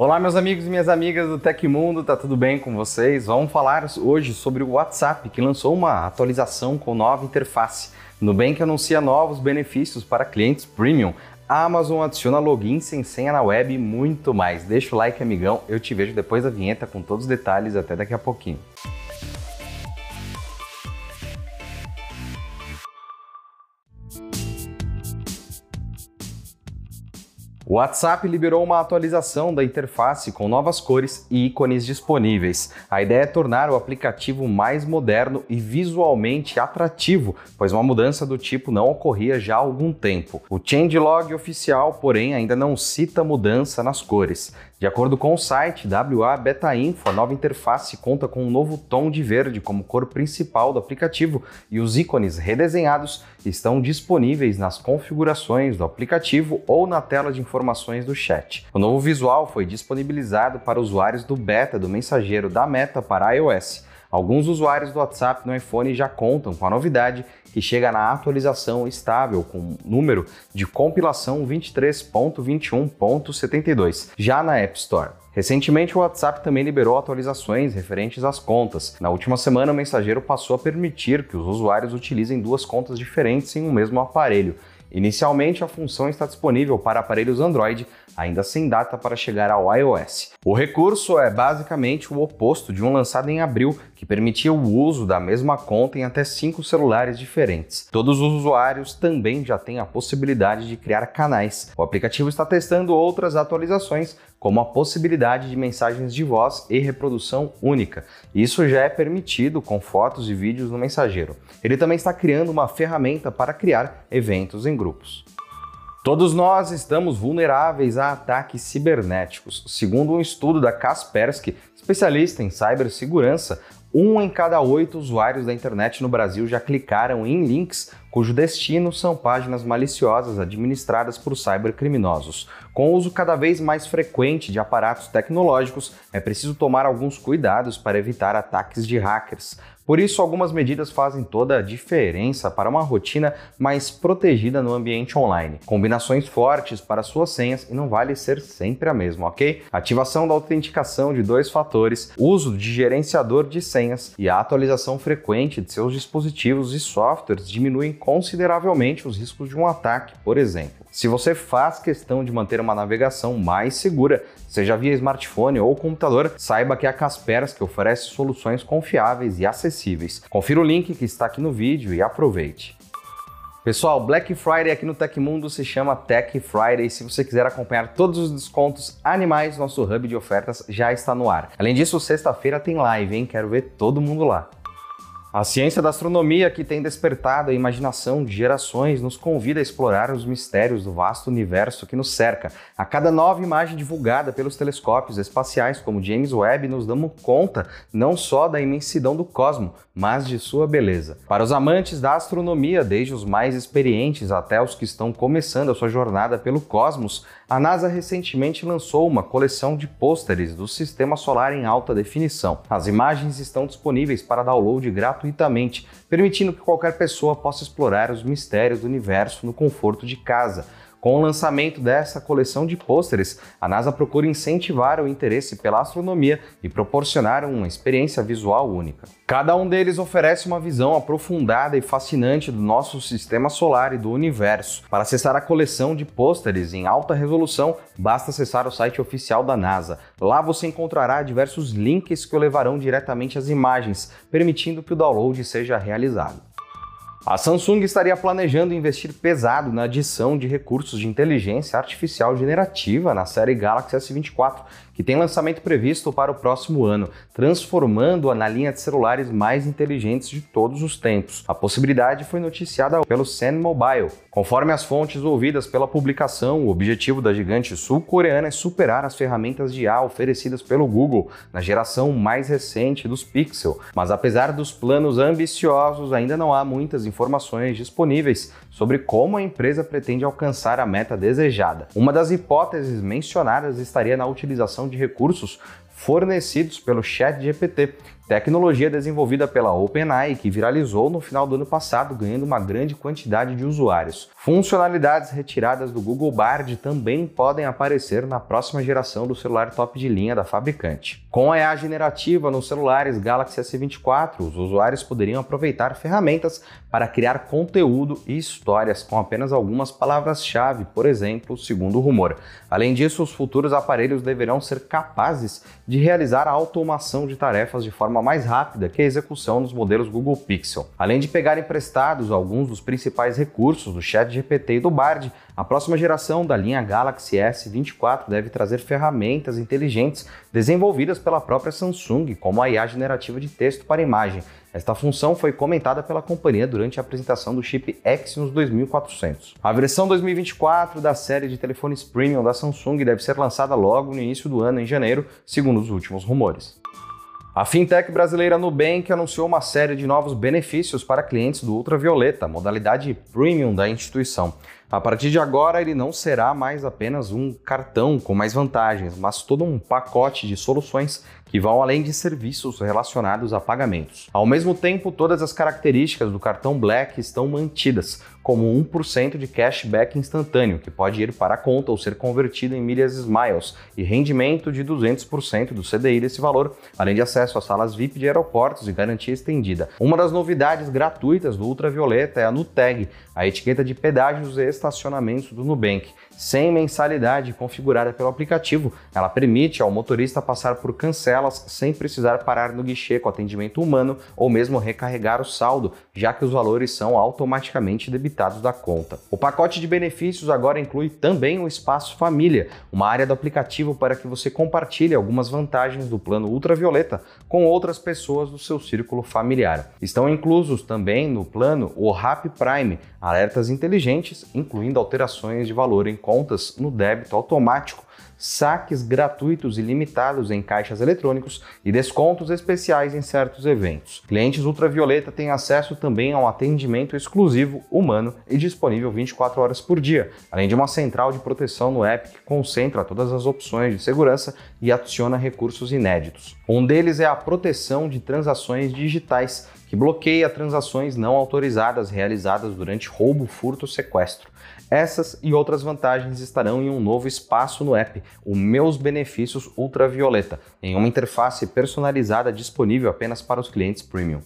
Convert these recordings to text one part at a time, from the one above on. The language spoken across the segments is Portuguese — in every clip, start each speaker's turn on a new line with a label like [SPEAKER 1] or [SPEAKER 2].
[SPEAKER 1] Olá, meus amigos e minhas amigas do Tecmundo, tá tudo bem com vocês? Vamos falar hoje sobre o WhatsApp, que lançou uma atualização com nova interface. Nubank anuncia novos benefícios para clientes premium. A Amazon adiciona login sem senha na web e muito mais. Deixa o like, amigão. Eu te vejo depois da vinheta com todos os detalhes. Até daqui a pouquinho. O WhatsApp liberou uma atualização da interface com novas cores e ícones disponíveis. A ideia é tornar o aplicativo mais moderno e visualmente atrativo, pois uma mudança do tipo não ocorria já há algum tempo. O changelog oficial, porém, ainda não cita mudança nas cores. De acordo com o site WA Beta Info, a nova interface conta com um novo tom de verde como cor principal do aplicativo e os ícones redesenhados estão disponíveis nas configurações do aplicativo ou na tela de informações do chat. O novo visual foi disponibilizado para usuários do beta do mensageiro da Meta para iOS. Alguns usuários do WhatsApp no iPhone já contam com a novidade que chega na atualização estável com número de compilação 23.21.72, já na App Store. Recentemente, o WhatsApp também liberou atualizações referentes às contas. Na última semana, o mensageiro passou a permitir que os usuários utilizem duas contas diferentes em um mesmo aparelho. Inicialmente, a função está disponível para aparelhos Android, ainda sem data para chegar ao iOS. O recurso é basicamente o oposto de um lançado em abril, que permitia o uso da mesma conta em até cinco celulares diferentes. Todos os usuários também já têm a possibilidade de criar canais. O aplicativo está testando outras atualizações, como a possibilidade de mensagens de voz e reprodução única. Isso já é permitido com fotos e vídeos no mensageiro. Ele também está criando uma ferramenta para criar eventos em grupos. Todos nós estamos vulneráveis a ataques cibernéticos. Segundo um estudo da Kaspersky, especialista em cibersegurança, um em cada oito usuários da internet no Brasil já clicaram em links cujo destino são páginas maliciosas administradas por cybercriminosos. Com o uso cada vez mais frequente de aparatos tecnológicos, é preciso tomar alguns cuidados para evitar ataques de hackers. Por isso, algumas medidas fazem toda a diferença para uma rotina mais protegida no ambiente online. Combinações fortes para suas senhas e não vale ser sempre a mesma, ok? Ativação da autenticação de dois fatores, uso de gerenciador de senhas e a atualização frequente de seus dispositivos e softwares diminuem consideravelmente os riscos de um ataque, por exemplo. Se você faz questão de manter uma navegação mais segura, seja via smartphone ou computador, saiba que a Kaspersky oferece soluções confiáveis e acessíveis. Confira o link que está aqui no vídeo e aproveite. Pessoal, Black Friday aqui no Tecmundo se chama Tech Friday. Se você quiser acompanhar todos os descontos animais, nosso hub de ofertas já está no ar. Além disso, sexta-feira tem live, hein? Quero ver todo mundo lá. A ciência da astronomia, que tem despertado a imaginação de gerações, nos convida a explorar os mistérios do vasto universo que nos cerca. A cada nova imagem divulgada pelos telescópios espaciais como James Webb, nos damos conta não só da imensidão do cosmos, mas de sua beleza. Para os amantes da astronomia, desde os mais experientes até os que estão começando a sua jornada pelo cosmos, a NASA recentemente lançou uma coleção de pôsteres do Sistema Solar em alta definição. As imagens estão disponíveis para download gratuitamente, permitindo que qualquer pessoa possa explorar os mistérios do universo no conforto de casa. Com o lançamento dessa coleção de pôsteres, a NASA procura incentivar o interesse pela astronomia e proporcionar uma experiência visual única. Cada um deles oferece uma visão aprofundada e fascinante do nosso sistema solar e do universo. Para acessar a coleção de pôsteres em alta resolução, basta acessar o site oficial da NASA. Lá você encontrará diversos links que o levarão diretamente às imagens, permitindo que o download seja realizado. A Samsung estaria planejando investir pesado na adição de recursos de inteligência artificial generativa na série Galaxy S24, que tem lançamento previsto para o próximo ano, transformando-a na linha de celulares mais inteligentes de todos os tempos. A possibilidade foi noticiada pelo Sen Mobile. Conforme as fontes ouvidas pela publicação, o objetivo da gigante sul-coreana é superar as ferramentas de IA oferecidas pelo Google na geração mais recente dos Pixel. Mas apesar dos planos ambiciosos, ainda não há muitas informações disponíveis sobre como a empresa pretende alcançar a meta desejada. Uma das hipóteses mencionadas estaria na utilização de recursos fornecidos pelo ChatGPT, tecnologia desenvolvida pela OpenAI que viralizou no final do ano passado, ganhando uma grande quantidade de usuários. Funcionalidades retiradas do Google Bard também podem aparecer na próxima geração do celular top de linha da fabricante. Com a IA generativa nos celulares Galaxy S24, os usuários poderiam aproveitar ferramentas para criar conteúdo e histórias com apenas algumas palavras-chave, por exemplo, segundo o rumor. Além disso, os futuros aparelhos deverão ser capazes de realizar a automação de tarefas de forma mais rápida que a execução nos modelos Google Pixel. Além de pegar emprestados alguns dos principais recursos do ChatGPT e do Bard, a próxima geração da linha Galaxy S24 deve trazer ferramentas inteligentes desenvolvidas pela própria Samsung, como a IA generativa de texto para imagem. Esta função foi comentada pela companhia durante a apresentação do chip Exynos 2400. A versão 2024 da série de telefones premium da Samsung deve ser lançada logo no início do ano, em janeiro, segundo os últimos rumores. A fintech brasileira Nubank anunciou uma série de novos benefícios para clientes do Ultravioleta, modalidade premium da instituição. A partir de agora, ele não será mais apenas um cartão com mais vantagens, mas todo um pacote de soluções que vão além de serviços relacionados a pagamentos. Ao mesmo tempo, todas as características do cartão Black estão mantidas, como 1% de cashback instantâneo, que pode ir para a conta ou ser convertido em milhas Smiles, e rendimento de 200% do CDI desse valor, além de acesso a salas VIP de aeroportos e garantia estendida. Uma das novidades gratuitas do Ultravioleta é a Nuteg, a etiqueta de pedágios e estacionamentos do Nubank. Sem mensalidade configurada pelo aplicativo, ela permite ao motorista passar por cancelas sem precisar parar no guichê com atendimento humano ou mesmo recarregar o saldo, já que os valores são automaticamente debitados da conta. O pacote de benefícios agora inclui também o espaço família, uma área do aplicativo para que você compartilhe algumas vantagens do plano ultravioleta com outras pessoas do seu círculo familiar. Estão inclusos também no plano o Rap Prime, alertas inteligentes, incluindo alterações de valor em contas no débito automático, saques gratuitos e limitados em caixas eletrônicos e descontos especiais em certos eventos. Clientes Ultravioleta têm acesso também a um atendimento exclusivo, humano e disponível 24 horas por dia, além de uma central de proteção no app que concentra todas as opções de segurança e adiciona recursos inéditos. Um deles é a proteção de transações digitais, que bloqueia transações não autorizadas realizadas durante roubo, furto ou sequestro. Essas e outras vantagens estarão em um novo espaço no app, o Meus Benefícios Ultravioleta, em uma interface personalizada disponível apenas para os clientes premium.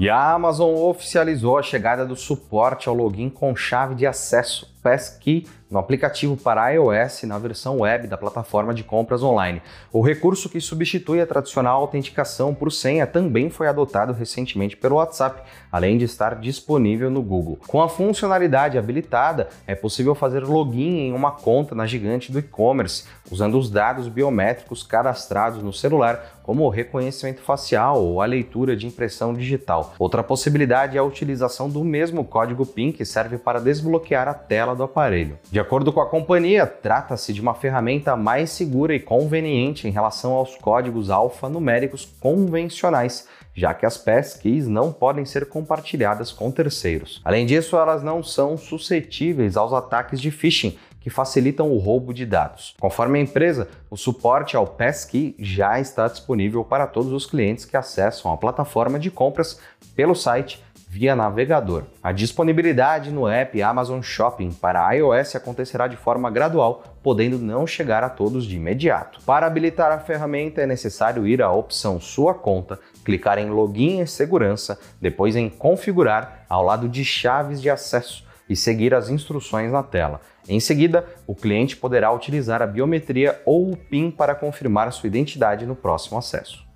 [SPEAKER 1] E a Amazon oficializou a chegada do suporte ao login com chave de acesso Passkey no aplicativo para iOS na versão web da plataforma de compras online. O recurso que substitui a tradicional autenticação por senha também foi adotado recentemente pelo WhatsApp, além de estar disponível no Google. Com a funcionalidade habilitada, é possível fazer login em uma conta na gigante do e-commerce, usando os dados biométricos cadastrados no celular, como o reconhecimento facial ou a leitura de impressão digital. Outra possibilidade é a utilização do mesmo código PIN que serve para desbloquear a tela do aparelho. De acordo com a companhia, trata-se de uma ferramenta mais segura e conveniente em relação aos códigos alfanuméricos convencionais, já que as passkeys não podem ser compartilhadas com terceiros. Além disso, elas não são suscetíveis aos ataques de phishing, que facilitam o roubo de dados. Conforme a empresa, o suporte ao Passkey já está disponível para todos os clientes que acessam a plataforma de compras pelo site via navegador. A disponibilidade no app Amazon Shopping para iOS acontecerá de forma gradual, podendo não chegar a todos de imediato. Para habilitar a ferramenta é necessário ir à opção Sua conta, clicar em Login e Segurança, depois em Configurar ao lado de Chaves de acesso e seguir as instruções na tela. Em seguida, o cliente poderá utilizar a biometria ou o PIN para confirmar sua identidade no próximo acesso.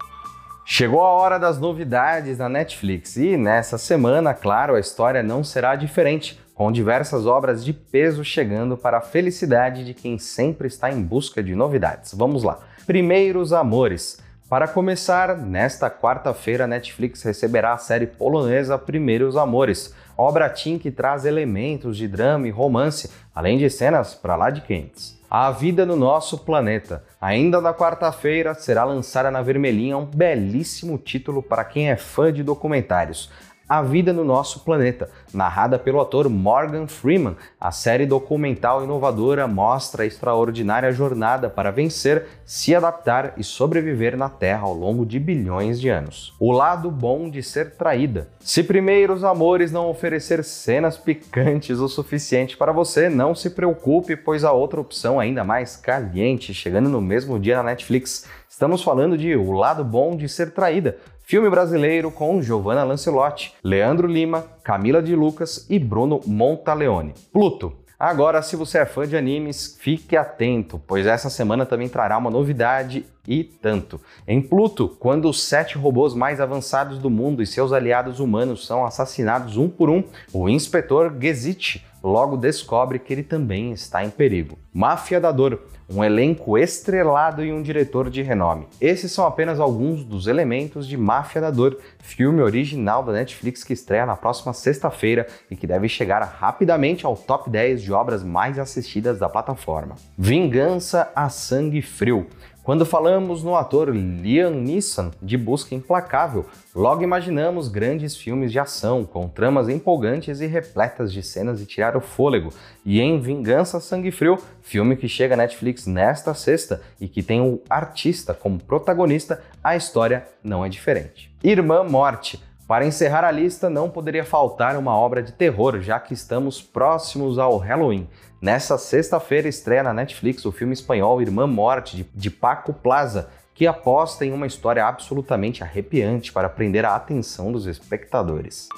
[SPEAKER 1] Chegou a hora das novidades da Netflix e nessa semana, claro, a história não será diferente, com diversas obras de peso chegando para a felicidade de quem sempre está em busca de novidades. Vamos lá. Primeiros Amores. Para começar, nesta quarta-feira, a Netflix receberá a série polonesa Primeiros Amores, obra teen que traz elementos de drama e romance, além de cenas para lá de quentes. A Vida no Nosso Planeta. Ainda na quarta-feira será lançada na Vermelhinha um belíssimo título para quem é fã de documentários. A Vida no Nosso Planeta, narrada pelo ator Morgan Freeman. A série documental inovadora mostra a extraordinária jornada para vencer, se adaptar e sobreviver na Terra ao longo de bilhões de anos. O lado bom de ser traída. Se primeiros amores não oferecer cenas picantes o suficiente para você, não se preocupe, pois há outra opção ainda mais caliente chegando no mesmo dia na Netflix. Estamos falando de O Lado Bom de Ser Traída, Filme brasileiro com Giovanna Lancelotti, Leandro Lima, Camila de Lucas e Bruno Montaleone. Pluto. Agora, se você é fã de animes, fique atento, pois essa semana também trará uma novidade e tanto. Em Pluto, quando os sete robôs mais avançados do mundo e seus aliados humanos são assassinados um por um, o inspetor Gesicht logo descobre que ele também está em perigo. Máfia da Dor um elenco estrelado e um diretor de renome. Esses são apenas alguns dos elementos de Máfia da Dor, filme original da Netflix que estreia na próxima sexta-feira e que deve chegar rapidamente ao top 10 de obras mais assistidas da plataforma. Vingança a Sangue Frio. Quando falamos no ator Liam Neeson de Busca Implacável, logo imaginamos grandes filmes de ação com tramas empolgantes e repletas de cenas de tirar o fôlego. E em Vingança Sangue Frio, filme que chega à Netflix nesta sexta e que tem o artista como protagonista, a história não é diferente. Irmã Morte para encerrar a lista, não poderia faltar uma obra de terror, já que estamos próximos ao Halloween. Nessa sexta-feira estreia na Netflix o filme espanhol Irmã Morte, de Paco Plaza, que aposta em uma história absolutamente arrepiante para prender a atenção dos espectadores.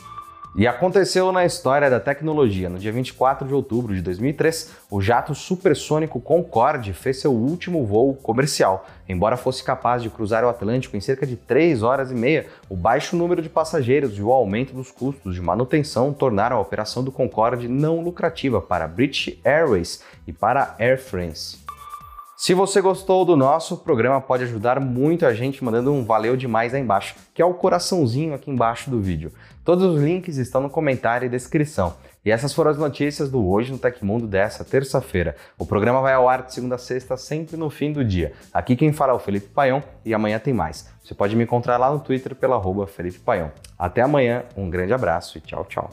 [SPEAKER 1] E aconteceu na história da tecnologia. No dia 24 de outubro de 2003, o jato supersônico Concorde fez seu último voo comercial. Embora fosse capaz de cruzar o Atlântico em cerca de 3 horas e meia, o baixo número de passageiros e o aumento dos custos de manutenção tornaram a operação do Concorde não lucrativa para British Airways e para Air France. Se você gostou do nosso programa, pode ajudar muito a gente mandando um valeu demais aí embaixo, que é o coraçãozinho aqui embaixo do vídeo. Todos os links estão no comentário e descrição. E essas foram as notícias do Hoje no Tecmundo dessa terça-feira. O programa vai ao ar de segunda a sexta, sempre no fim do dia. Aqui quem fala é o Felipe Paião e amanhã tem mais. Você pode me encontrar lá no Twitter pela arroba Felipe Paião. Até amanhã, um grande abraço e tchau, tchau.